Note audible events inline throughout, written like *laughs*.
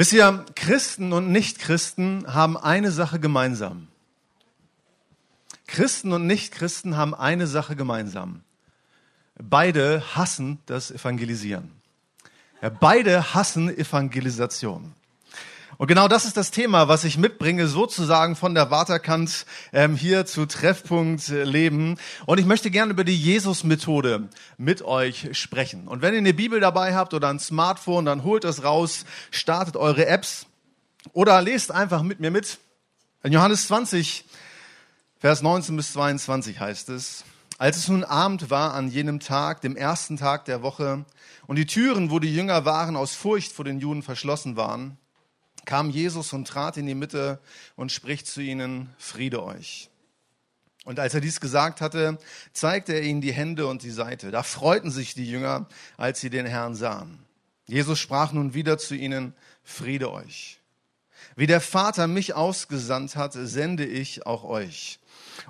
Wisst ihr, Christen und Nichtchristen haben eine Sache gemeinsam. Christen und Nichtchristen haben eine Sache gemeinsam. Beide hassen das Evangelisieren. Beide hassen Evangelisation. Und genau das ist das Thema, was ich mitbringe, sozusagen von der Waterkant ähm, hier zu Treffpunkt äh, Leben. Und ich möchte gerne über die Jesus-Methode mit euch sprechen. Und wenn ihr eine Bibel dabei habt oder ein Smartphone, dann holt es raus, startet eure Apps oder lest einfach mit mir mit. In Johannes 20, Vers 19 bis 22 heißt es, als es nun Abend war an jenem Tag, dem ersten Tag der Woche, und die Türen, wo die Jünger waren, aus Furcht vor den Juden verschlossen waren, kam Jesus und trat in die Mitte und spricht zu ihnen, Friede euch. Und als er dies gesagt hatte, zeigte er ihnen die Hände und die Seite. Da freuten sich die Jünger, als sie den Herrn sahen. Jesus sprach nun wieder zu ihnen, Friede euch. Wie der Vater mich ausgesandt hat, sende ich auch euch.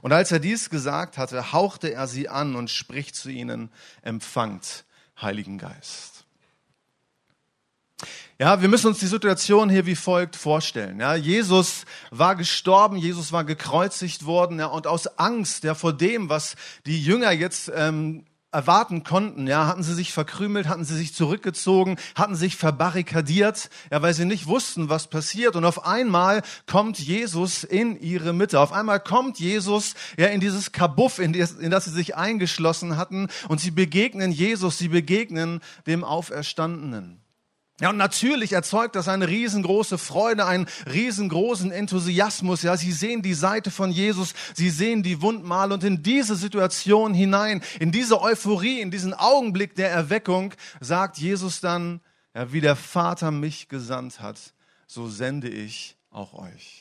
Und als er dies gesagt hatte, hauchte er sie an und spricht zu ihnen, empfangt Heiligen Geist. Ja, wir müssen uns die Situation hier wie folgt vorstellen. Ja, Jesus war gestorben, Jesus war gekreuzigt worden, ja, und aus Angst ja, vor dem, was die Jünger jetzt ähm, erwarten konnten, ja, hatten sie sich verkrümelt, hatten sie sich zurückgezogen, hatten sich verbarrikadiert, ja, weil sie nicht wussten, was passiert. Und auf einmal kommt Jesus in ihre Mitte. Auf einmal kommt Jesus ja in dieses Kabuff, in das, in das sie sich eingeschlossen hatten, und sie begegnen Jesus, sie begegnen dem Auferstandenen. Ja, und natürlich erzeugt das eine riesengroße Freude, einen riesengroßen Enthusiasmus. Ja, sie sehen die Seite von Jesus, sie sehen die Wundmale und in diese Situation hinein, in diese Euphorie, in diesen Augenblick der Erweckung, sagt Jesus dann, ja, wie der Vater mich gesandt hat, so sende ich auch euch.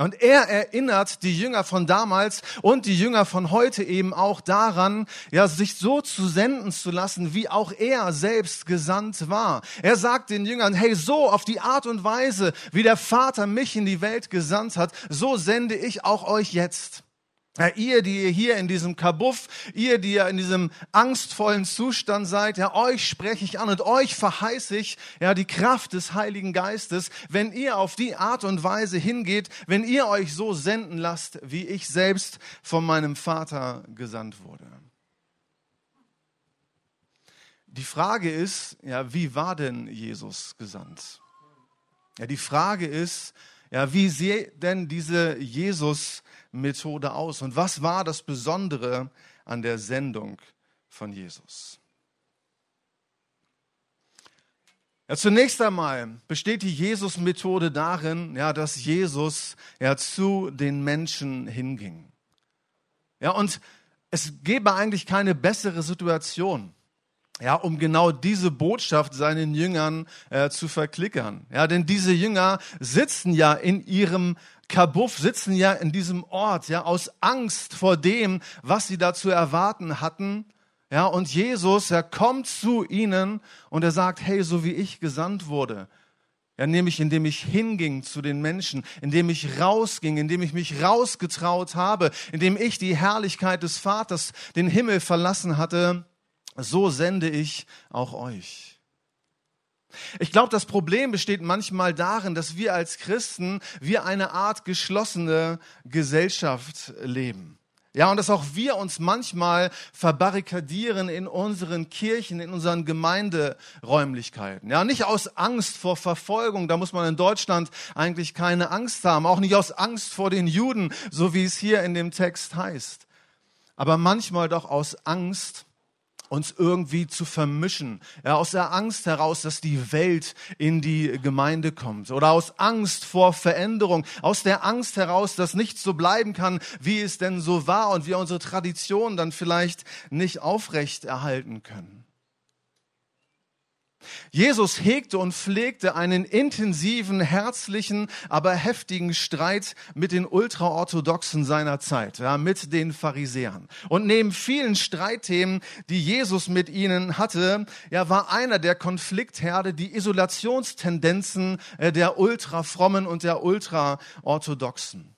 Und er erinnert die Jünger von damals und die Jünger von heute eben auch daran, ja, sich so zu senden zu lassen, wie auch er selbst gesandt war. Er sagt den Jüngern, hey, so auf die Art und Weise, wie der Vater mich in die Welt gesandt hat, so sende ich auch euch jetzt. Ja, ihr, die ihr hier in diesem Kabuff, ihr, die ihr in diesem angstvollen Zustand seid, ja, euch spreche ich an und euch verheiße ich, ja, die Kraft des Heiligen Geistes, wenn ihr auf die Art und Weise hingeht, wenn ihr euch so senden lasst, wie ich selbst von meinem Vater gesandt wurde. Die Frage ist, ja, wie war denn Jesus gesandt? Ja, die Frage ist, ja, wie sieht denn diese Jesus Methode aus? Und was war das Besondere an der Sendung von Jesus? Ja, zunächst einmal besteht die Jesus-Methode darin, ja, dass Jesus ja zu den Menschen hinging. Ja, und es gäbe eigentlich keine bessere Situation, ja, um genau diese Botschaft seinen Jüngern äh, zu verklickern. Ja, denn diese Jünger sitzen ja in ihrem Kabuff sitzen ja in diesem Ort, ja, aus Angst vor dem, was sie da zu erwarten hatten. Ja, und Jesus, er kommt zu ihnen und er sagt, hey, so wie ich gesandt wurde, ja, nämlich indem ich hinging zu den Menschen, indem ich rausging, indem ich mich rausgetraut habe, indem ich die Herrlichkeit des Vaters, den Himmel verlassen hatte, so sende ich auch euch. Ich glaube, das Problem besteht manchmal darin, dass wir als Christen, wir eine Art geschlossene Gesellschaft leben. Ja, und dass auch wir uns manchmal verbarrikadieren in unseren Kirchen, in unseren Gemeinderäumlichkeiten. Ja, nicht aus Angst vor Verfolgung, da muss man in Deutschland eigentlich keine Angst haben, auch nicht aus Angst vor den Juden, so wie es hier in dem Text heißt. Aber manchmal doch aus Angst uns irgendwie zu vermischen. Ja, aus der Angst heraus, dass die Welt in die Gemeinde kommt. Oder aus Angst vor Veränderung. Aus der Angst heraus, dass nichts so bleiben kann, wie es denn so war und wir unsere Tradition dann vielleicht nicht aufrecht erhalten können. Jesus hegte und pflegte einen intensiven, herzlichen, aber heftigen Streit mit den Ultraorthodoxen seiner Zeit, ja, mit den Pharisäern. Und neben vielen Streitthemen, die Jesus mit ihnen hatte, ja, war einer der Konfliktherde die Isolationstendenzen äh, der Ultrafrommen und der Ultraorthodoxen.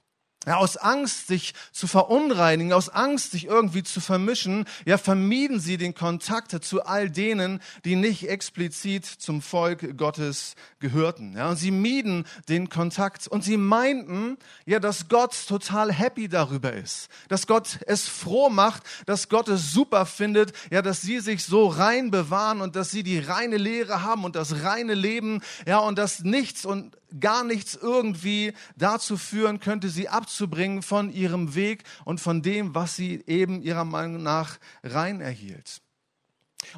Ja, aus Angst, sich zu verunreinigen, aus Angst, sich irgendwie zu vermischen, ja, vermieden sie den Kontakt zu all denen, die nicht explizit zum Volk Gottes gehörten. Ja, und sie mieden den Kontakt und sie meinten, ja, dass Gott total happy darüber ist, dass Gott es froh macht, dass Gott es super findet, ja, dass sie sich so rein bewahren und dass sie die reine Lehre haben und das reine Leben, ja, und dass nichts und gar nichts irgendwie dazu führen könnte, sie abzubringen von ihrem Weg und von dem, was sie eben ihrer Meinung nach rein erhielt.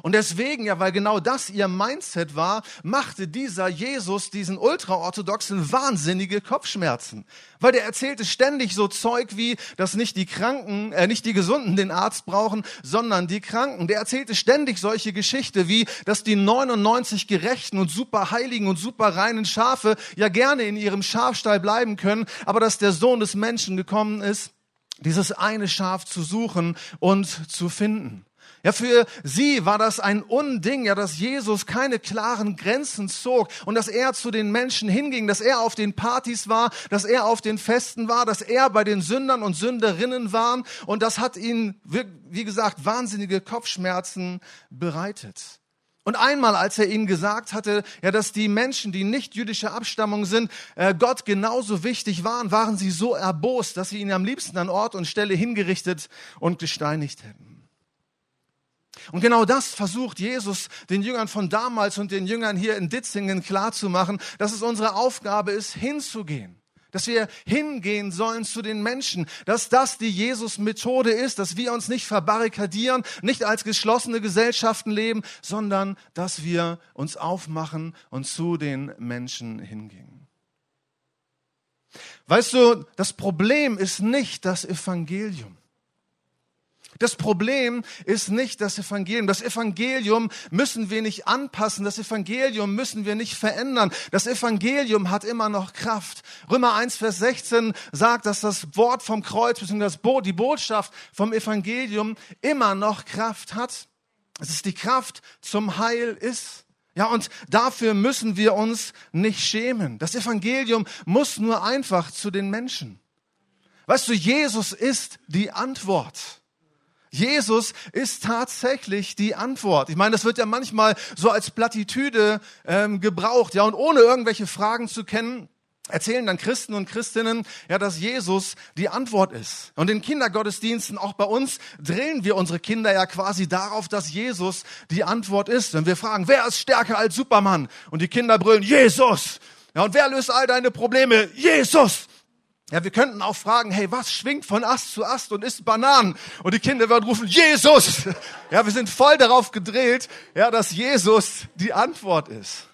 Und deswegen, ja, weil genau das ihr Mindset war, machte dieser Jesus diesen ultraorthodoxen wahnsinnige Kopfschmerzen. Weil der erzählte ständig so Zeug wie, dass nicht die Kranken, äh, nicht die Gesunden den Arzt brauchen, sondern die Kranken. Der erzählte ständig solche Geschichte wie, dass die 99 gerechten und super heiligen und super reinen Schafe ja gerne in ihrem Schafstall bleiben können, aber dass der Sohn des Menschen gekommen ist, dieses eine Schaf zu suchen und zu finden. Ja, für sie war das ein Unding, ja, dass Jesus keine klaren Grenzen zog und dass er zu den Menschen hinging, dass er auf den Partys war, dass er auf den Festen war, dass er bei den Sündern und Sünderinnen war und das hat ihnen, wie gesagt, wahnsinnige Kopfschmerzen bereitet. Und einmal, als er ihnen gesagt hatte, ja, dass die Menschen, die nicht jüdischer Abstammung sind, äh, Gott genauso wichtig waren, waren sie so erbost, dass sie ihn am liebsten an Ort und Stelle hingerichtet und gesteinigt hätten. Und genau das versucht Jesus den Jüngern von damals und den Jüngern hier in Ditzingen klarzumachen, dass es unsere Aufgabe ist, hinzugehen. Dass wir hingehen sollen zu den Menschen, dass das die Jesus-Methode ist, dass wir uns nicht verbarrikadieren, nicht als geschlossene Gesellschaften leben, sondern dass wir uns aufmachen und zu den Menschen hingehen. Weißt du, das Problem ist nicht das Evangelium. Das Problem ist nicht das Evangelium. Das Evangelium müssen wir nicht anpassen. Das Evangelium müssen wir nicht verändern. Das Evangelium hat immer noch Kraft. Römer 1, Vers 16 sagt, dass das Wort vom Kreuz bzw. die Botschaft vom Evangelium immer noch Kraft hat. Es ist die Kraft zum Heil ist. Ja, und dafür müssen wir uns nicht schämen. Das Evangelium muss nur einfach zu den Menschen. Weißt du, Jesus ist die Antwort. Jesus ist tatsächlich die Antwort. Ich meine, das wird ja manchmal so als Plattitüde ähm, gebraucht, ja, und ohne irgendwelche Fragen zu kennen, erzählen dann Christen und Christinnen, ja, dass Jesus die Antwort ist. Und in Kindergottesdiensten, auch bei uns, drehen wir unsere Kinder ja quasi darauf, dass Jesus die Antwort ist. Wenn wir fragen, wer ist stärker als Superman? Und die Kinder brüllen, Jesus! Ja, und wer löst all deine Probleme? Jesus! Ja, wir könnten auch fragen, hey, was schwingt von Ast zu Ast und isst Bananen? Und die Kinder werden rufen, Jesus! *laughs* Ja, wir sind voll darauf gedreht, ja, dass Jesus die Antwort ist.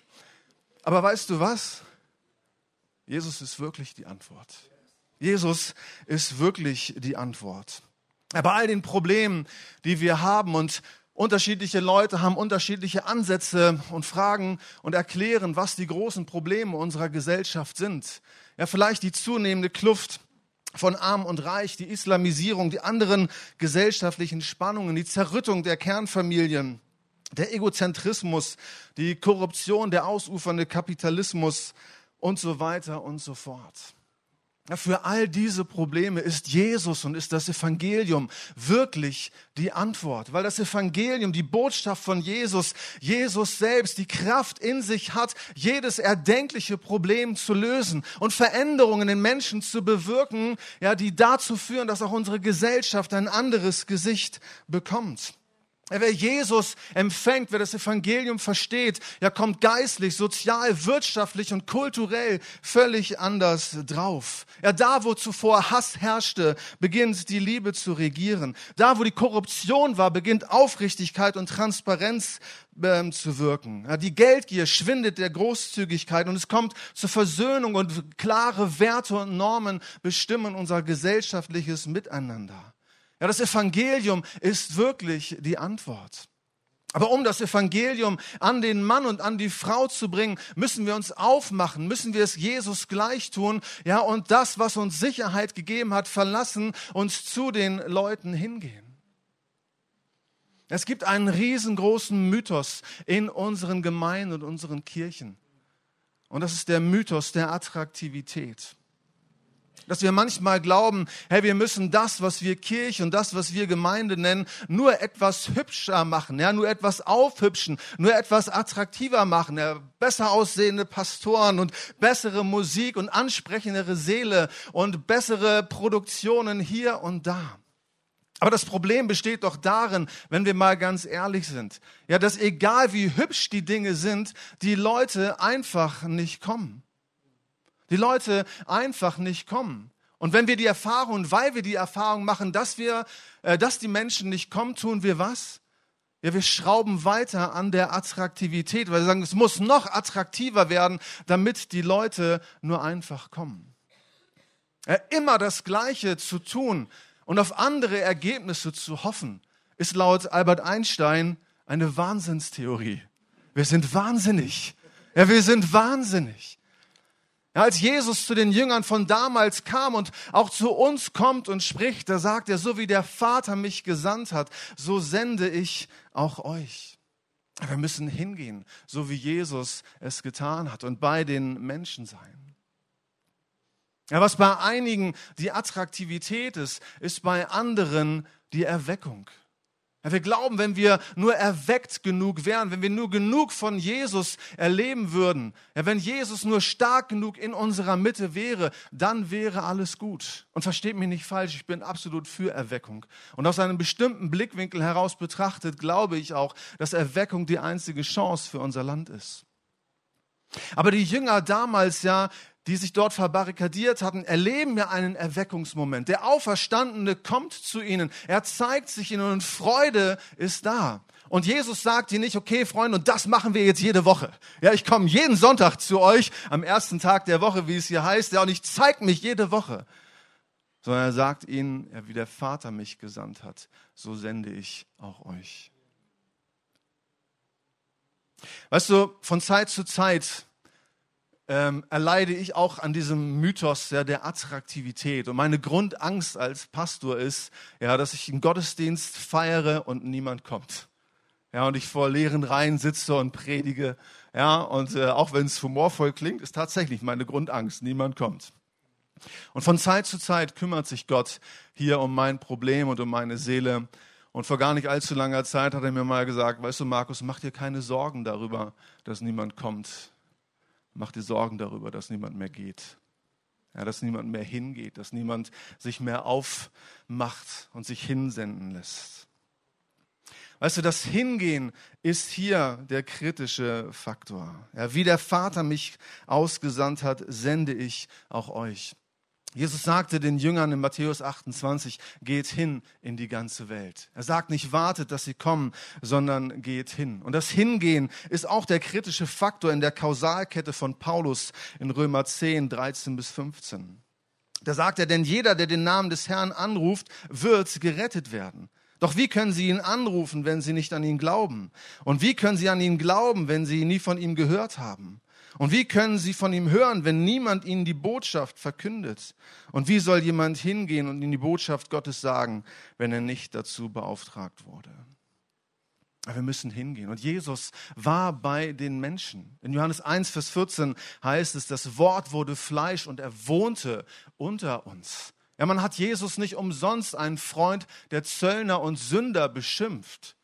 Aber weißt du was? Jesus ist wirklich die Antwort. Jesus ist wirklich die Antwort. Ja, bei all den Problemen, die wir haben und unterschiedliche Leute haben unterschiedliche Ansätze und fragen und erklären, was die großen Probleme unserer Gesellschaft sind. Ja, vielleicht die zunehmende Kluft von Arm und Reich, die Islamisierung, die anderen gesellschaftlichen Spannungen, die Zerrüttung der Kernfamilien, der Egozentrismus, die Korruption, der ausufernde Kapitalismus und so weiter und so fort. Für all diese Probleme ist Jesus und ist das Evangelium wirklich die Antwort, weil das Evangelium, die Botschaft von Jesus, Jesus selbst die Kraft in sich hat, jedes erdenkliche Problem zu lösen und Veränderungen in Menschen zu bewirken, ja, die dazu führen, dass auch unsere Gesellschaft ein anderes Gesicht bekommt. Wer Jesus empfängt, wer das Evangelium versteht, ja, kommt geistlich, sozial, wirtschaftlich und kulturell völlig anders drauf. Ja, da, wo zuvor Hass herrschte, beginnt die Liebe zu regieren. Da, wo die Korruption war, beginnt Aufrichtigkeit und Transparenz ähm, zu wirken. Ja, die Geldgier schwindet der Großzügigkeit und es kommt zur Versöhnung und klare Werte und Normen bestimmen unser gesellschaftliches Miteinander. Ja, das Evangelium ist wirklich die Antwort. Aber um das Evangelium an den Mann und an die Frau zu bringen, müssen wir uns aufmachen, müssen wir es Jesus gleich tun, ja, und das, was uns Sicherheit gegeben hat, verlassen, uns zu den Leuten hingehen. Es gibt einen riesengroßen Mythos in unseren Gemeinden und unseren Kirchen. Und das ist der Mythos der Attraktivität. Dass wir manchmal glauben, hey, wir müssen das, was wir Kirche und das, was wir Gemeinde nennen, nur etwas hübscher machen, ja, nur etwas aufhübschen, nur etwas attraktiver machen, ja, besser aussehende Pastoren und bessere Musik und ansprechendere Seele und bessere Produktionen hier und da. Aber das Problem besteht doch darin, wenn wir mal ganz ehrlich sind, ja, dass egal wie hübsch die Dinge sind, die Leute einfach nicht kommen die Leute einfach nicht kommen. Und wenn wir die Erfahrung, weil wir die Erfahrung machen, dass wir, äh, dass die Menschen nicht kommen, tun wir was? Ja, wir schrauben weiter an der Attraktivität, weil wir sagen, es muss noch attraktiver werden, damit die Leute nur einfach kommen. Ja, immer das Gleiche zu tun und auf andere Ergebnisse zu hoffen, ist laut Albert Einstein eine Wahnsinnstheorie. Wir sind wahnsinnig. Ja, wir sind wahnsinnig. Als Jesus zu den Jüngern von damals kam und auch zu uns kommt und spricht, da sagt er, so wie der Vater mich gesandt hat, so sende ich auch euch. Wir müssen hingehen, so wie Jesus es getan hat und bei den Menschen sein. Ja, was bei einigen die Attraktivität ist, ist bei anderen die Erweckung. Ja, wir glauben, wenn wir nur erweckt genug wären, wenn wir nur genug von Jesus erleben würden, ja, wenn Jesus nur stark genug in unserer Mitte wäre, dann wäre alles gut. Und versteht mich nicht falsch, ich bin absolut für Erweckung. Und aus einem bestimmten Blickwinkel heraus betrachtet, glaube ich auch, dass Erweckung die einzige Chance für unser Land ist. Aber die Jünger damals ja, die sich dort verbarrikadiert hatten, erleben ja einen Erweckungsmoment. Der Auferstandene kommt zu ihnen, er zeigt sich ihnen und Freude ist da. Und Jesus sagt ihnen nicht, okay, Freunde, und das machen wir jetzt jede Woche. Ja, ich komme jeden Sonntag zu euch am ersten Tag der Woche, wie es hier heißt, ja, und ich zeige mich jede Woche. Sondern er sagt ihnen, ja, wie der Vater mich gesandt hat, so sende ich auch euch. Weißt du, von Zeit zu Zeit ähm, erleide ich auch an diesem Mythos ja, der Attraktivität. Und meine Grundangst als Pastor ist, ja, dass ich einen Gottesdienst feiere und niemand kommt. Ja, und ich vor leeren Reihen sitze und predige. Ja, und äh, auch wenn es humorvoll klingt, ist tatsächlich meine Grundangst, niemand kommt. Und von Zeit zu Zeit kümmert sich Gott hier um mein Problem und um meine Seele. Und vor gar nicht allzu langer Zeit hat er mir mal gesagt, weißt du, Markus, mach dir keine Sorgen darüber, dass niemand kommt. Mach dir Sorgen darüber, dass niemand mehr geht. Ja, dass niemand mehr hingeht, dass niemand sich mehr aufmacht und sich hinsenden lässt. Weißt du, das Hingehen ist hier der kritische Faktor. Ja, wie der Vater mich ausgesandt hat, sende ich auch euch. Jesus sagte den Jüngern in Matthäus 28, geht hin in die ganze Welt. Er sagt nicht, wartet, dass sie kommen, sondern geht hin. Und das Hingehen ist auch der kritische Faktor in der Kausalkette von Paulus in Römer 10, 13 bis 15. Da sagt er, denn jeder, der den Namen des Herrn anruft, wird gerettet werden. Doch wie können sie ihn anrufen, wenn sie nicht an ihn glauben? Und wie können sie an ihn glauben, wenn sie nie von ihm gehört haben? Und wie können sie von ihm hören, wenn niemand ihnen die Botschaft verkündet? Und wie soll jemand hingehen und ihnen die Botschaft Gottes sagen, wenn er nicht dazu beauftragt wurde? wir müssen hingehen. Und Jesus war bei den Menschen. In Johannes 1, Vers 14 heißt es, das Wort wurde Fleisch und er wohnte unter uns. Ja, man hat Jesus nicht umsonst einen Freund der Zöllner und Sünder beschimpft.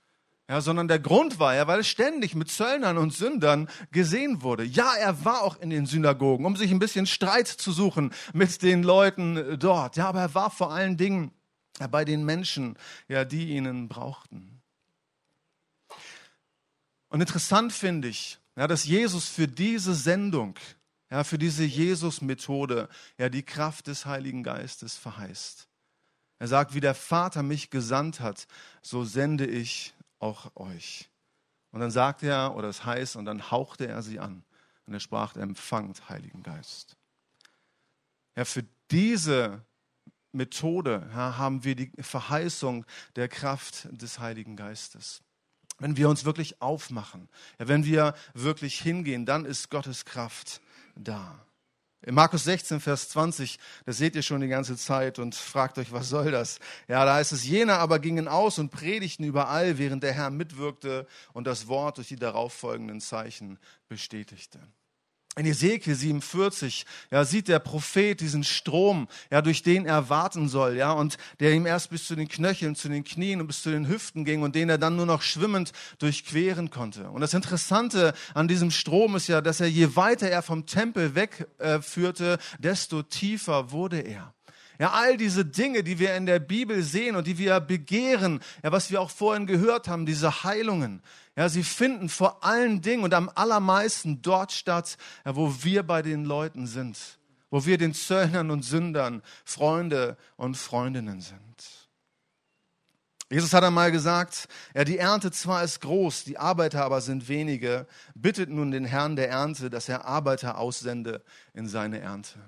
Ja, sondern der Grund war ja, weil er ständig mit Zöllnern und Sündern gesehen wurde. Ja, er war auch in den Synagogen, um sich ein bisschen Streit zu suchen mit den Leuten dort. Ja, aber er war vor allen Dingen bei den Menschen, ja, die ihn brauchten. Und interessant finde ich, ja, dass Jesus für diese Sendung, ja, für diese Jesus-Methode, ja, die Kraft des Heiligen Geistes verheißt. Er sagt, wie der Vater mich gesandt hat, so sende ich auch euch. Und dann sagt er, oder es heißt, und dann hauchte er sie an. Und er sprach, empfangt Heiligen Geist. Ja, für diese Methode ja, haben wir die Verheißung der Kraft des Heiligen Geistes. Wenn wir uns wirklich aufmachen, ja, wenn wir wirklich hingehen, dann ist Gottes Kraft da. In Markus 16, Vers 20, das seht ihr schon die ganze Zeit und fragt euch, was soll das? Ja, da heißt es, jener aber gingen aus und predigten überall, während der Herr mitwirkte und das Wort durch die darauffolgenden Zeichen bestätigte. In Ezekiel 47, ja, sieht der Prophet diesen Strom, ja, durch den er warten soll, ja, und der ihm erst bis zu den Knöcheln, zu den Knien und bis zu den Hüften ging und den er dann nur noch schwimmend durchqueren konnte. Und das Interessante an diesem Strom ist ja, dass er je weiter er vom Tempel wegführte, äh, desto tiefer wurde er. Ja, all diese Dinge, die wir in der Bibel sehen und die wir begehren, ja, was wir auch vorhin gehört haben, diese Heilungen, ja, sie finden vor allen Dingen und am allermeisten dort statt, ja, wo wir bei den Leuten sind, wo wir den Zöllnern und Sündern Freunde und Freundinnen sind. Jesus hat einmal gesagt, ja, die Ernte zwar ist groß, die Arbeiter aber sind wenige. Bittet nun den Herrn der Ernte, dass er Arbeiter aussende in seine Ernte.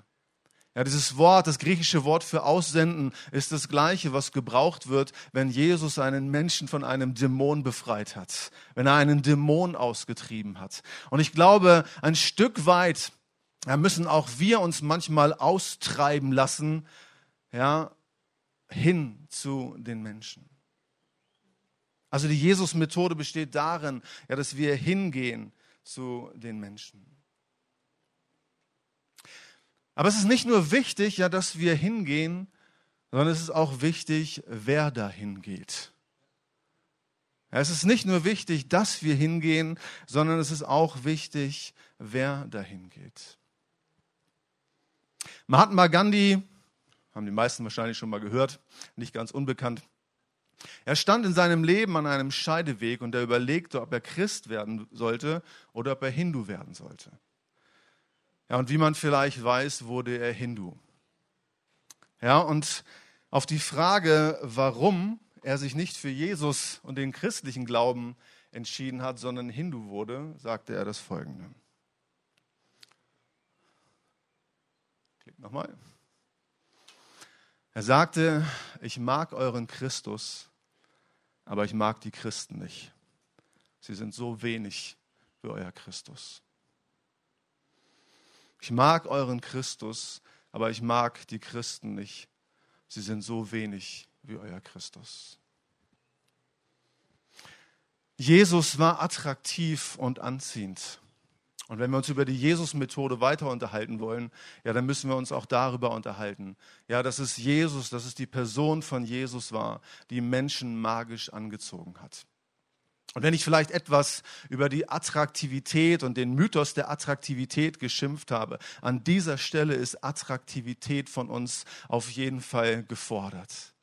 Ja, dieses Wort, das griechische Wort für aussenden, ist das gleiche, was gebraucht wird, wenn Jesus einen Menschen von einem Dämon befreit hat, wenn er einen Dämon ausgetrieben hat. Und ich glaube, ein Stück weit ja, müssen auch wir uns manchmal austreiben lassen, ja, hin zu den Menschen. Also die Jesus-Methode besteht darin, ja, dass wir hingehen zu den Menschen. Aber es ist nicht nur wichtig, ja, dass wir hingehen, sondern es ist auch wichtig, wer dahin geht. Ja, es ist nicht nur wichtig, dass wir hingehen, sondern es ist auch wichtig, wer dahin geht. Mahatma Gandhi, haben die meisten wahrscheinlich schon mal gehört, nicht ganz unbekannt. Er stand in seinem Leben an einem Scheideweg und er überlegte, ob er Christ werden sollte oder ob er Hindu werden sollte. Ja, und wie man vielleicht weiß, wurde er Hindu. Ja, und auf die Frage, warum er sich nicht für Jesus und den christlichen Glauben entschieden hat, sondern Hindu wurde, sagte er das folgende. Klick nochmal. Er sagte, ich mag euren Christus, aber ich mag die Christen nicht. Sie sind so wenig für euer Christus. Ich mag euren Christus, aber ich mag die Christen nicht. Sie sind so wenig wie euer Christus. Jesus war attraktiv und anziehend. Und wenn wir uns über die Jesus-Methode weiter unterhalten wollen, ja, dann müssen wir uns auch darüber unterhalten. Ja, dass es Jesus, dass es die Person von Jesus war, die Menschen magisch angezogen hat. Und wenn ich vielleicht etwas über die Attraktivität und den Mythos der Attraktivität geschimpft habe, an dieser Stelle ist Attraktivität von uns auf jeden Fall gefordert.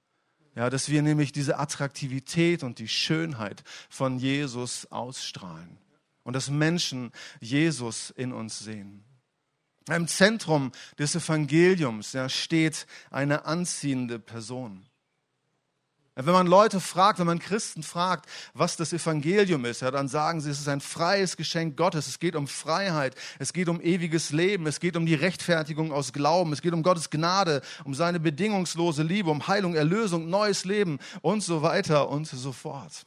Ja, dass wir nämlich diese Attraktivität und die Schönheit von Jesus ausstrahlen und dass Menschen Jesus in uns sehen. Im Zentrum des Evangeliums ja, steht eine anziehende Person. Wenn man Leute fragt, wenn man Christen fragt, was das Evangelium ist, ja, dann sagen sie, es ist ein freies Geschenk Gottes. Es geht um Freiheit, es geht um ewiges Leben, es geht um die Rechtfertigung aus Glauben, es geht um Gottes Gnade, um seine bedingungslose Liebe, um Heilung, Erlösung, neues Leben und so weiter und so fort.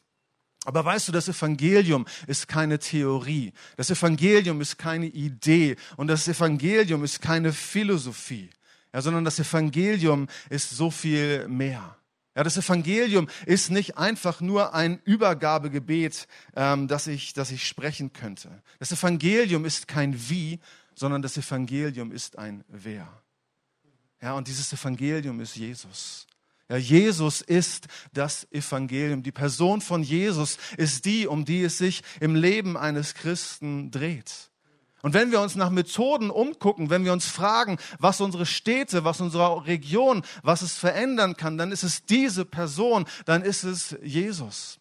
Aber weißt du, das Evangelium ist keine Theorie, das Evangelium ist keine Idee und das Evangelium ist keine Philosophie, ja, sondern das Evangelium ist so viel mehr. Ja, das Evangelium ist nicht einfach nur ein Übergabegebet, ähm, das, ich, das ich sprechen könnte. Das Evangelium ist kein Wie, sondern das Evangelium ist ein Wer. Ja, und dieses Evangelium ist Jesus. Ja, Jesus ist das Evangelium. Die Person von Jesus ist die, um die es sich im Leben eines Christen dreht. Und wenn wir uns nach Methoden umgucken, wenn wir uns fragen, was unsere Städte, was unsere Region, was es verändern kann, dann ist es diese Person, dann ist es Jesus.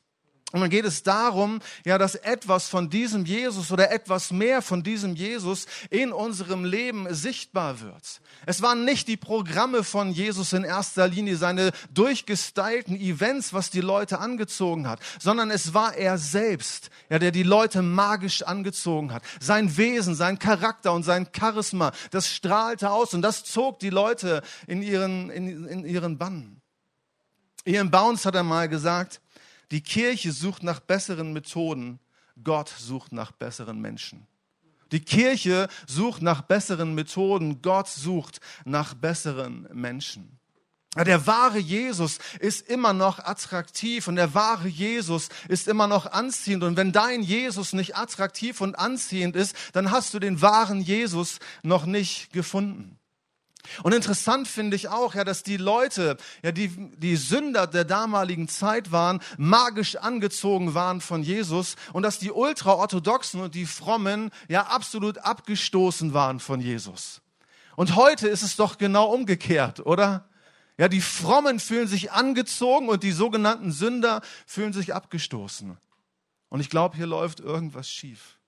Und dann geht es darum, ja, dass etwas von diesem Jesus oder etwas mehr von diesem Jesus in unserem Leben sichtbar wird. Es waren nicht die Programme von Jesus in erster Linie, seine durchgestylten Events, was die Leute angezogen hat, sondern es war er selbst, ja, der die Leute magisch angezogen hat. Sein Wesen, sein Charakter und sein Charisma, das strahlte aus und das zog die Leute in ihren, in, in ihren Bann. Ian Bounce hat einmal gesagt, die Kirche sucht nach besseren Methoden, Gott sucht nach besseren Menschen. Die Kirche sucht nach besseren Methoden, Gott sucht nach besseren Menschen. Der wahre Jesus ist immer noch attraktiv und der wahre Jesus ist immer noch anziehend. Und wenn dein Jesus nicht attraktiv und anziehend ist, dann hast du den wahren Jesus noch nicht gefunden. Und interessant finde ich auch, ja, dass die Leute, ja, die, die Sünder der damaligen Zeit waren, magisch angezogen waren von Jesus und dass die Ultraorthodoxen und die Frommen, ja, absolut abgestoßen waren von Jesus. Und heute ist es doch genau umgekehrt, oder? Ja, die Frommen fühlen sich angezogen und die sogenannten Sünder fühlen sich abgestoßen. Und ich glaube, hier läuft irgendwas schief.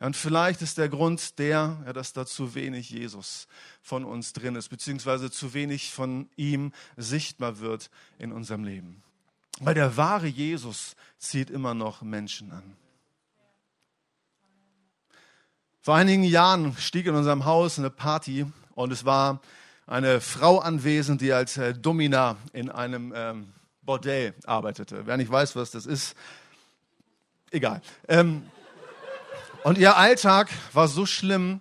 Und vielleicht ist der Grund der, ja, dass da zu wenig Jesus von uns drin ist, beziehungsweise zu wenig von ihm sichtbar wird in unserem Leben. Weil der wahre Jesus zieht immer noch Menschen an. Vor einigen Jahren stieg in unserem Haus eine Party und es war eine Frau anwesend, die als äh, Domina in einem ähm, Bordell arbeitete. Wer nicht weiß, was das ist, egal. Ähm, und ihr Alltag war so schlimm,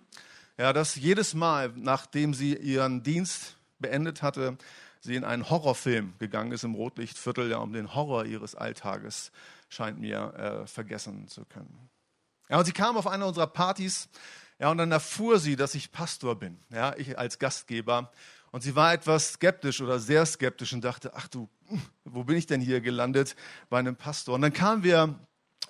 ja, dass jedes Mal, nachdem sie ihren Dienst beendet hatte, sie in einen Horrorfilm gegangen ist im Rotlichtviertel, ja, um den Horror ihres Alltages scheint mir äh, vergessen zu können. Ja, und sie kam auf eine unserer Partys ja, und dann erfuhr sie, dass ich Pastor bin, ja, ich als Gastgeber. Und sie war etwas skeptisch oder sehr skeptisch und dachte, ach du, wo bin ich denn hier gelandet bei einem Pastor? Und dann kamen wir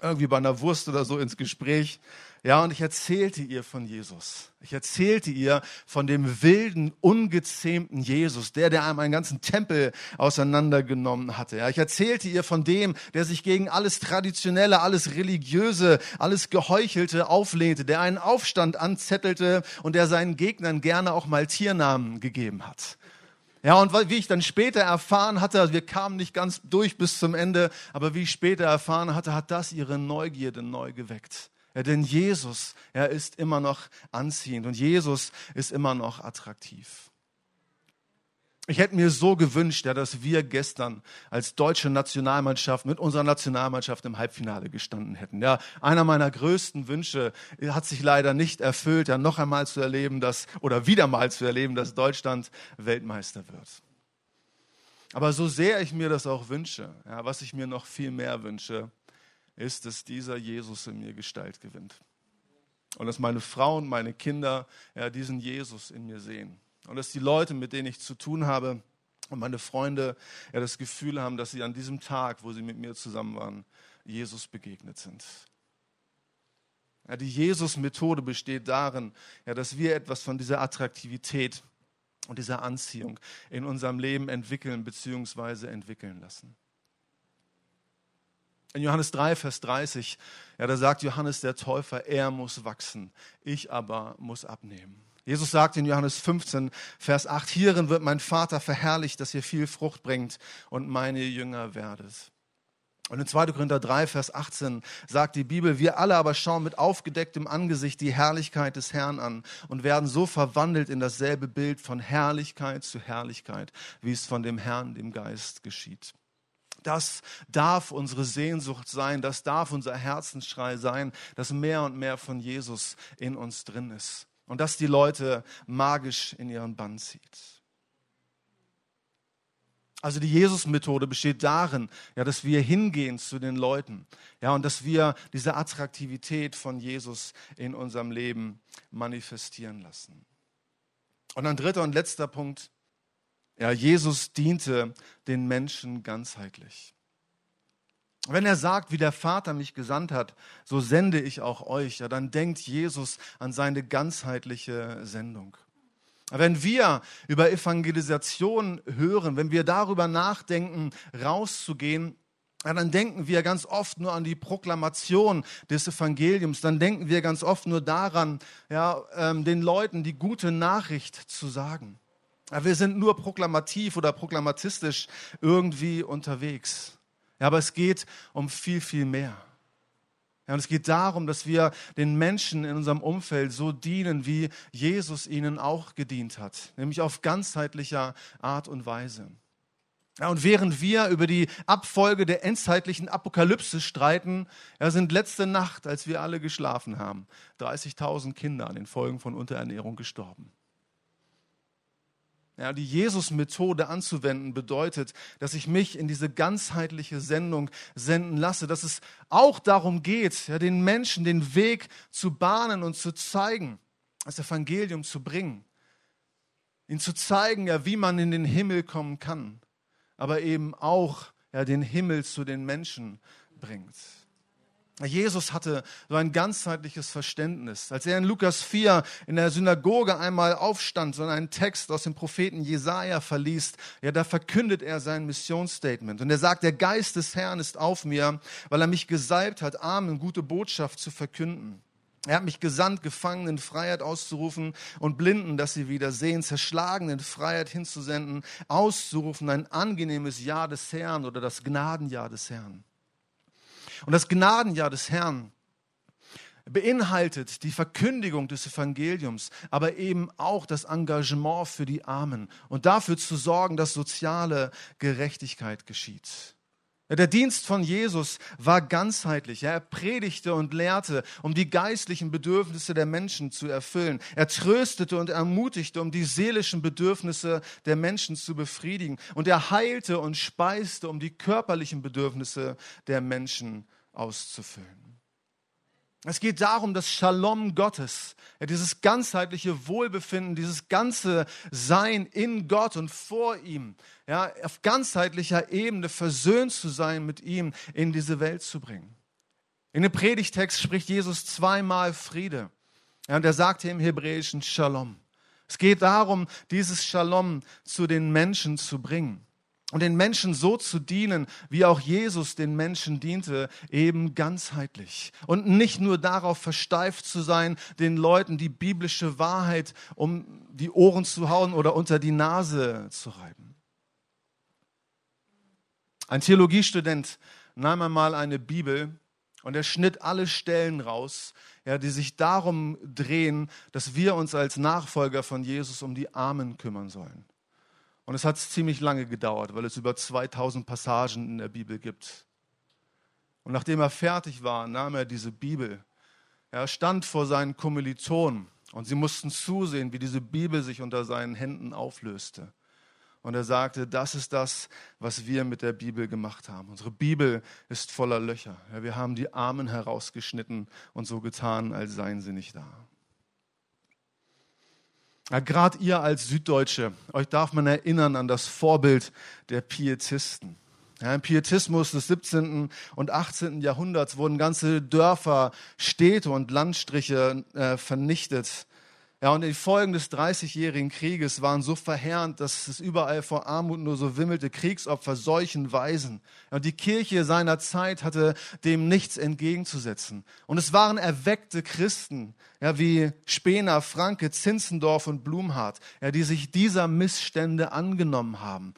irgendwie bei einer Wurst oder so ins Gespräch. Ja, und ich erzählte ihr von Jesus. Ich erzählte ihr von dem wilden, ungezähmten Jesus, der, der einem einen ganzen Tempel auseinandergenommen hatte. Ja, ich erzählte ihr von dem, der sich gegen alles Traditionelle, alles Religiöse, alles Geheuchelte auflehnte, der einen Aufstand anzettelte und der seinen Gegnern gerne auch mal Tiernamen gegeben hat. Ja, und wie ich dann später erfahren hatte, also wir kamen nicht ganz durch bis zum Ende, aber wie ich später erfahren hatte, hat das ihre Neugierde neu geweckt. Ja, denn Jesus, er ist immer noch anziehend und Jesus ist immer noch attraktiv. Ich hätte mir so gewünscht, ja, dass wir gestern als deutsche Nationalmannschaft mit unserer Nationalmannschaft im Halbfinale gestanden hätten. Ja, einer meiner größten Wünsche hat sich leider nicht erfüllt, ja, noch einmal zu erleben, dass, oder wieder mal zu erleben, dass Deutschland Weltmeister wird. Aber so sehr ich mir das auch wünsche, ja, was ich mir noch viel mehr wünsche, ist, dass dieser Jesus in mir Gestalt gewinnt. Und dass meine Frau und meine Kinder ja, diesen Jesus in mir sehen. Und dass die Leute, mit denen ich zu tun habe und meine Freunde ja das Gefühl haben, dass sie an diesem Tag, wo sie mit mir zusammen waren, Jesus begegnet sind. Ja, die Jesus-Methode besteht darin, ja, dass wir etwas von dieser Attraktivität und dieser Anziehung in unserem Leben entwickeln bzw. entwickeln lassen. In Johannes 3, Vers 30, ja, da sagt Johannes der Täufer, er muss wachsen, ich aber muss abnehmen. Jesus sagt in Johannes 15, Vers 8, hierin wird mein Vater verherrlicht, dass ihr viel Frucht bringt und meine Jünger werdet. Und in 2. Korinther 3, Vers 18 sagt die Bibel, wir alle aber schauen mit aufgedecktem Angesicht die Herrlichkeit des Herrn an und werden so verwandelt in dasselbe Bild von Herrlichkeit zu Herrlichkeit, wie es von dem Herrn, dem Geist geschieht. Das darf unsere Sehnsucht sein, das darf unser Herzensschrei sein, dass mehr und mehr von Jesus in uns drin ist und das die Leute magisch in ihren Bann zieht. Also die Jesus-Methode besteht darin, ja, dass wir hingehen zu den Leuten, ja, und dass wir diese Attraktivität von Jesus in unserem Leben manifestieren lassen. Und ein dritter und letzter Punkt, ja, Jesus diente den Menschen ganzheitlich. Wenn er sagt, wie der Vater mich gesandt hat, so sende ich auch euch, ja, dann denkt Jesus an seine ganzheitliche Sendung. Wenn wir über Evangelisation hören, wenn wir darüber nachdenken, rauszugehen, ja, dann denken wir ganz oft nur an die Proklamation des Evangeliums. Dann denken wir ganz oft nur daran, ja, ähm, den Leuten die gute Nachricht zu sagen. Ja, wir sind nur proklamativ oder proklamatistisch irgendwie unterwegs. Ja, aber es geht um viel, viel mehr. Ja, und es geht darum, dass wir den Menschen in unserem Umfeld so dienen, wie Jesus ihnen auch gedient hat, nämlich auf ganzheitlicher Art und Weise. Ja, und während wir über die Abfolge der endzeitlichen Apokalypse streiten, ja, sind letzte Nacht, als wir alle geschlafen haben, 30.000 Kinder an den Folgen von Unterernährung gestorben. Ja, die Jesus-Methode anzuwenden bedeutet, dass ich mich in diese ganzheitliche Sendung senden lasse, dass es auch darum geht, ja, den Menschen den Weg zu bahnen und zu zeigen, das Evangelium zu bringen, ihnen zu zeigen, ja, wie man in den Himmel kommen kann, aber eben auch ja, den Himmel zu den Menschen bringt. Jesus hatte so ein ganzheitliches Verständnis. Als er in Lukas 4 in der Synagoge einmal aufstand und einen Text aus dem Propheten Jesaja verliest, ja, da verkündet er sein Missionsstatement. Und er sagt, der Geist des Herrn ist auf mir, weil er mich gesalbt hat, Armen gute Botschaft zu verkünden. Er hat mich gesandt, Gefangenen Freiheit auszurufen und Blinden, dass sie wieder sehen, Zerschlagenen Freiheit hinzusenden, auszurufen, ein angenehmes Jahr des Herrn oder das Gnadenjahr des Herrn. Und das Gnadenjahr des Herrn beinhaltet die Verkündigung des Evangeliums, aber eben auch das Engagement für die Armen und dafür zu sorgen, dass soziale Gerechtigkeit geschieht. Der Dienst von Jesus war ganzheitlich. Er predigte und lehrte, um die geistlichen Bedürfnisse der Menschen zu erfüllen. Er tröstete und ermutigte, um die seelischen Bedürfnisse der Menschen zu befriedigen. Und er heilte und speiste, um die körperlichen Bedürfnisse der Menschen auszufüllen. Es geht darum, das Shalom Gottes, ja, dieses ganzheitliche Wohlbefinden, dieses ganze Sein in Gott und vor ihm, ja, auf ganzheitlicher Ebene versöhnt zu sein mit ihm, in diese Welt zu bringen. In dem Predigtext spricht Jesus zweimal Friede. Ja, und er sagte im Hebräischen Shalom. Es geht darum, dieses Shalom zu den Menschen zu bringen und den Menschen so zu dienen, wie auch Jesus den Menschen diente, eben ganzheitlich. Und nicht nur darauf versteift zu sein, den Leuten die biblische Wahrheit um die Ohren zu hauen oder unter die Nase zu reiben. Ein Theologiestudent nahm einmal eine Bibel und er schnitt alle Stellen raus, ja, die sich darum drehen, dass wir uns als Nachfolger von Jesus um die Armen kümmern sollen. Und es hat ziemlich lange gedauert, weil es über 2000 Passagen in der Bibel gibt. Und nachdem er fertig war, nahm er diese Bibel. Er stand vor seinen Kommilitonen und sie mussten zusehen, wie diese Bibel sich unter seinen Händen auflöste. Und er sagte, das ist das, was wir mit der Bibel gemacht haben. Unsere Bibel ist voller Löcher. Ja, wir haben die Armen herausgeschnitten und so getan, als seien sie nicht da. Ja, Gerade ihr als Süddeutsche, euch darf man erinnern an das Vorbild der Pietisten. Ja, Im Pietismus des 17. und 18. Jahrhunderts wurden ganze Dörfer, Städte und Landstriche äh, vernichtet. Ja, und die Folgen des Dreißigjährigen Krieges waren so verheerend, dass es überall vor Armut nur so wimmelte, Kriegsopfer, Seuchen, Waisen. Ja, und die Kirche seiner Zeit hatte dem nichts entgegenzusetzen. Und es waren erweckte Christen, ja, wie Spener, Franke, Zinzendorf und Blumhardt, ja, die sich dieser Missstände angenommen haben.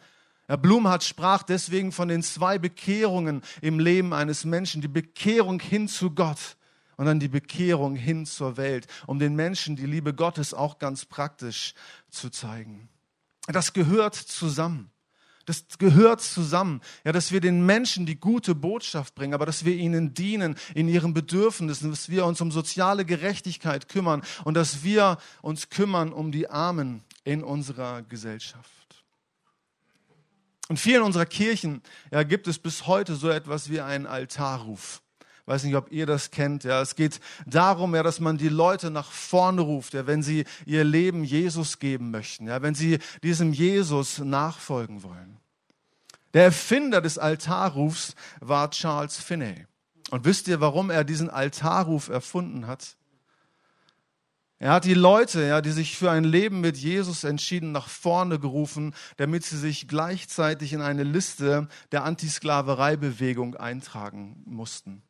Ja, Blumhardt sprach deswegen von den zwei Bekehrungen im Leben eines Menschen, die Bekehrung hin zu Gott und dann die Bekehrung hin zur Welt, um den Menschen die Liebe Gottes auch ganz praktisch zu zeigen. Das gehört zusammen. Das gehört zusammen, ja, dass wir den Menschen die gute Botschaft bringen, aber dass wir ihnen dienen in ihren Bedürfnissen, dass wir uns um soziale Gerechtigkeit kümmern und dass wir uns kümmern um die Armen in unserer Gesellschaft. Und vielen unserer Kirchen ja, gibt es bis heute so etwas wie einen Altarruf weiß nicht, ob ihr das kennt. Ja, es geht darum, ja, dass man die Leute nach vorne ruft, ja, wenn sie ihr Leben Jesus geben möchten, ja, wenn sie diesem Jesus nachfolgen wollen. Der Erfinder des Altarrufs war Charles Finney. Und wisst ihr, warum er diesen Altarruf erfunden hat? Er hat die Leute, ja, die sich für ein Leben mit Jesus entschieden, nach vorne gerufen, damit sie sich gleichzeitig in eine Liste der Antisklavereibewegung eintragen mussten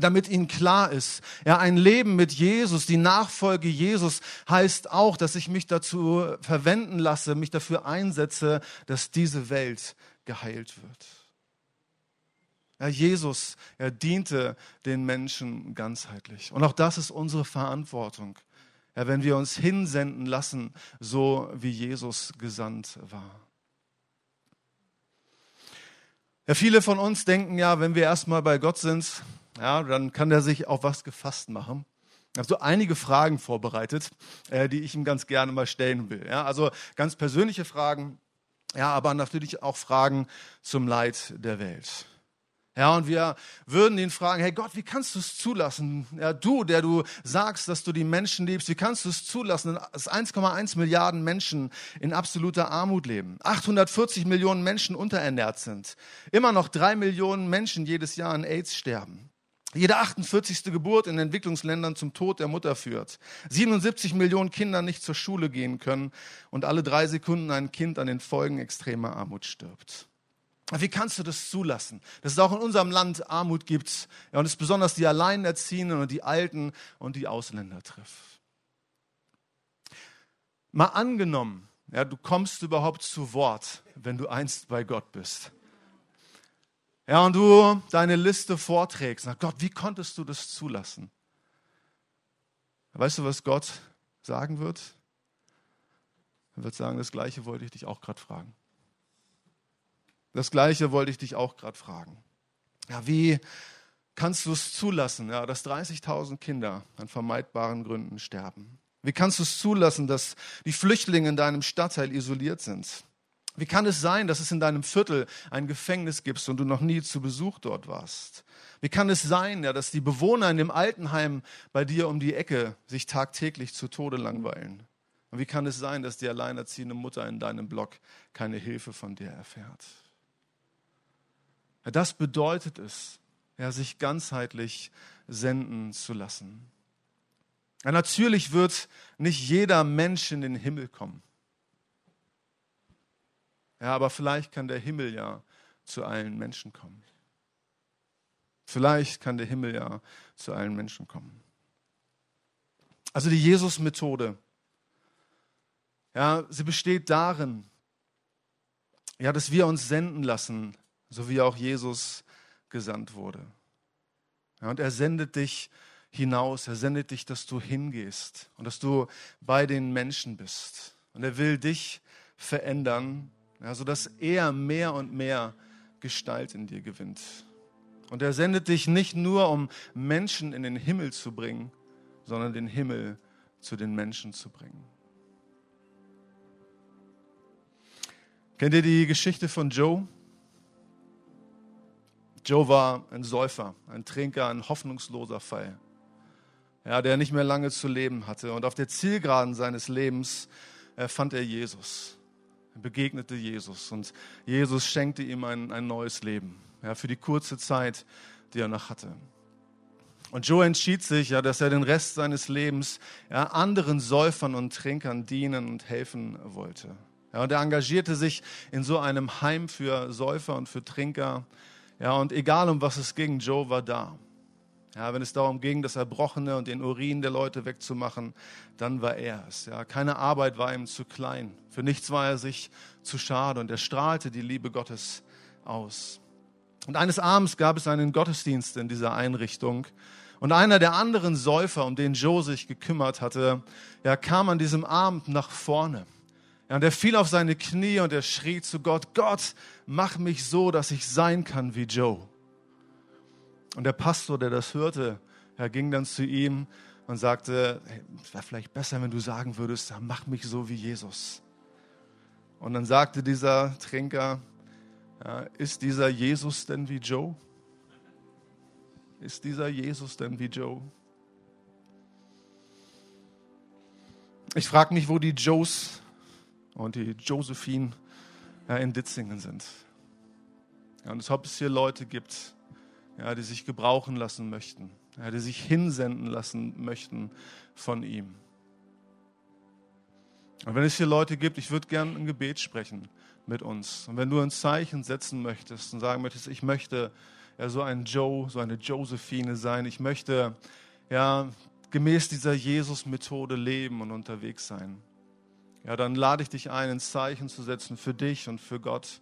damit ihnen klar ist, ja, ein Leben mit Jesus, die Nachfolge Jesus heißt auch, dass ich mich dazu verwenden lasse, mich dafür einsetze, dass diese Welt geheilt wird. Ja, Jesus, er diente den Menschen ganzheitlich. Und auch das ist unsere Verantwortung, ja, wenn wir uns hinsenden lassen, so wie Jesus gesandt war. Ja, viele von uns denken ja, wenn wir erstmal bei Gott sind, ja, dann kann der sich auf was gefasst machen. Ich habe so einige Fragen vorbereitet, äh, die ich ihm ganz gerne mal stellen will. Ja, also ganz persönliche Fragen, ja, aber natürlich auch Fragen zum Leid der Welt. Ja, und wir würden ihn fragen, hey Gott, wie kannst du es zulassen? Ja, du, der du sagst, dass du die Menschen liebst, wie kannst du es zulassen, dass 1,1 Milliarden Menschen in absoluter Armut leben, 840 Millionen Menschen unterernährt sind, immer noch drei Millionen Menschen jedes Jahr an AIDS sterben, jede 48. Geburt in Entwicklungsländern zum Tod der Mutter führt, 77 Millionen Kinder nicht zur Schule gehen können und alle drei Sekunden ein Kind an den Folgen extremer Armut stirbt. Wie kannst du das zulassen, dass es auch in unserem Land Armut gibt ja, und es besonders die Alleinerziehenden und die Alten und die Ausländer trifft? Mal angenommen, ja, du kommst überhaupt zu Wort, wenn du einst bei Gott bist. Ja, und du deine Liste vorträgst. Sag Gott, wie konntest du das zulassen? Weißt du, was Gott sagen wird? Er wird sagen, das Gleiche wollte ich dich auch gerade fragen. Das Gleiche wollte ich dich auch gerade fragen. Ja, wie kannst du es zulassen, ja, dass 30.000 Kinder an vermeidbaren Gründen sterben? Wie kannst du es zulassen, dass die Flüchtlinge in deinem Stadtteil isoliert sind? Wie kann es sein, dass es in deinem Viertel ein Gefängnis gibt und du noch nie zu Besuch dort warst? Wie kann es sein, ja, dass die Bewohner in dem Altenheim bei dir um die Ecke sich tagtäglich zu Tode langweilen? Und wie kann es sein, dass die alleinerziehende Mutter in deinem Block keine Hilfe von dir erfährt? Ja, das bedeutet es, ja, sich ganzheitlich senden zu lassen. Ja, natürlich wird nicht jeder Mensch in den Himmel kommen. Ja, aber vielleicht kann der Himmel ja zu allen Menschen kommen. Vielleicht kann der Himmel ja zu allen Menschen kommen. Also die Jesus-Methode, ja, sie besteht darin, ja, dass wir uns senden lassen so wie auch Jesus gesandt wurde. Ja, und er sendet dich hinaus, er sendet dich, dass du hingehst und dass du bei den Menschen bist. Und er will dich verändern, ja, sodass er mehr und mehr Gestalt in dir gewinnt. Und er sendet dich nicht nur, um Menschen in den Himmel zu bringen, sondern den Himmel zu den Menschen zu bringen. Kennt ihr die Geschichte von Joe? Joe war ein Säufer, ein Trinker, ein hoffnungsloser Fall, ja, der nicht mehr lange zu leben hatte. Und auf der Zielgeraden seines Lebens äh, fand er Jesus, begegnete Jesus und Jesus schenkte ihm ein, ein neues Leben ja, für die kurze Zeit, die er noch hatte. Und Joe entschied sich, ja, dass er den Rest seines Lebens ja, anderen Säufern und Trinkern dienen und helfen wollte. Ja, und er engagierte sich in so einem Heim für Säufer und für Trinker. Ja, und egal um was es ging, Joe war da. Ja, wenn es darum ging, das Erbrochene und den Urin der Leute wegzumachen, dann war er es. Ja, keine Arbeit war ihm zu klein. Für nichts war er sich zu schade und er strahlte die Liebe Gottes aus. Und eines Abends gab es einen Gottesdienst in dieser Einrichtung. Und einer der anderen Säufer, um den Joe sich gekümmert hatte, ja, kam an diesem Abend nach vorne. Ja, und er fiel auf seine Knie und er schrie zu Gott, Gott, mach mich so, dass ich sein kann wie Joe. Und der Pastor, der das hörte, er ging dann zu ihm und sagte, hey, es wäre vielleicht besser, wenn du sagen würdest, mach mich so wie Jesus. Und dann sagte dieser Trinker, ja, ist dieser Jesus denn wie Joe? Ist dieser Jesus denn wie Joe? Ich frage mich, wo die Joes und die Josephine ja, in Ditzingen sind. Ja, und ob es hier Leute gibt, ja, die sich gebrauchen lassen möchten, ja, die sich hinsenden lassen möchten von ihm. Und wenn es hier Leute gibt, ich würde gerne ein Gebet sprechen mit uns. Und wenn du ein Zeichen setzen möchtest und sagen möchtest, ich möchte ja so ein Joe, so eine Josephine sein, ich möchte ja gemäß dieser Jesus-Methode leben und unterwegs sein ja, dann lade ich dich ein, ein Zeichen zu setzen für dich und für Gott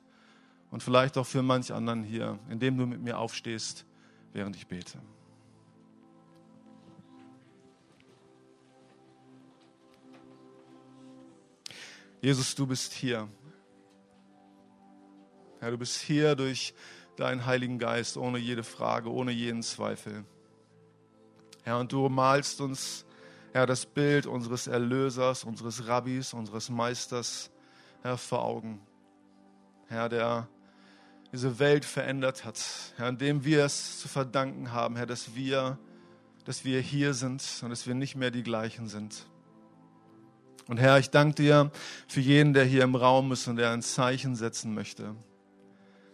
und vielleicht auch für manch anderen hier, indem du mit mir aufstehst, während ich bete. Jesus, du bist hier. Herr, du bist hier durch deinen Heiligen Geist, ohne jede Frage, ohne jeden Zweifel. Herr, und du malst uns, Herr, das Bild unseres Erlösers, unseres Rabbis, unseres Meisters, Herr, vor Augen. Herr, der diese Welt verändert hat, Herr, an dem wir es zu verdanken haben, Herr, dass wir, dass wir hier sind und dass wir nicht mehr die gleichen sind. Und Herr, ich danke dir für jeden, der hier im Raum ist und der ein Zeichen setzen möchte.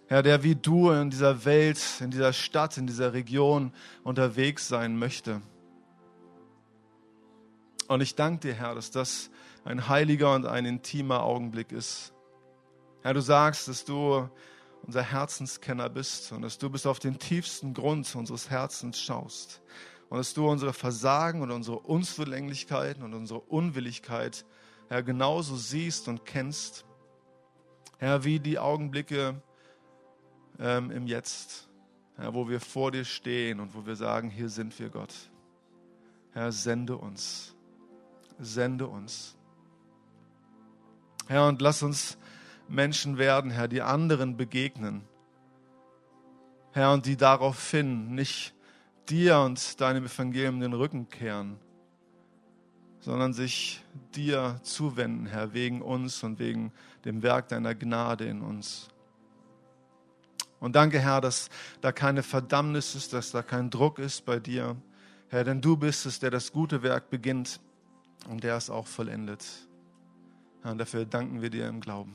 Herr, der wie du in dieser Welt, in dieser Stadt, in dieser Region unterwegs sein möchte. Und ich danke dir, Herr, dass das ein heiliger und ein intimer Augenblick ist. Herr, du sagst, dass du unser Herzenskenner bist und dass du bis auf den tiefsten Grund unseres Herzens schaust und dass du unsere Versagen und unsere Unzulänglichkeiten und unsere Unwilligkeit, Herr, genauso siehst und kennst. Herr, wie die Augenblicke, ähm, im Jetzt, ja, wo wir vor dir stehen und wo wir sagen, hier sind wir Gott. Herr, sende uns, sende uns. Herr, und lass uns Menschen werden, Herr, die anderen begegnen. Herr, und die daraufhin nicht dir und deinem Evangelium den Rücken kehren, sondern sich dir zuwenden, Herr, wegen uns und wegen dem Werk deiner Gnade in uns. Und danke, Herr, dass da keine Verdammnis ist, dass da kein Druck ist bei dir. Herr, denn du bist es, der das gute Werk beginnt und der es auch vollendet. Herr, und dafür danken wir dir im Glauben.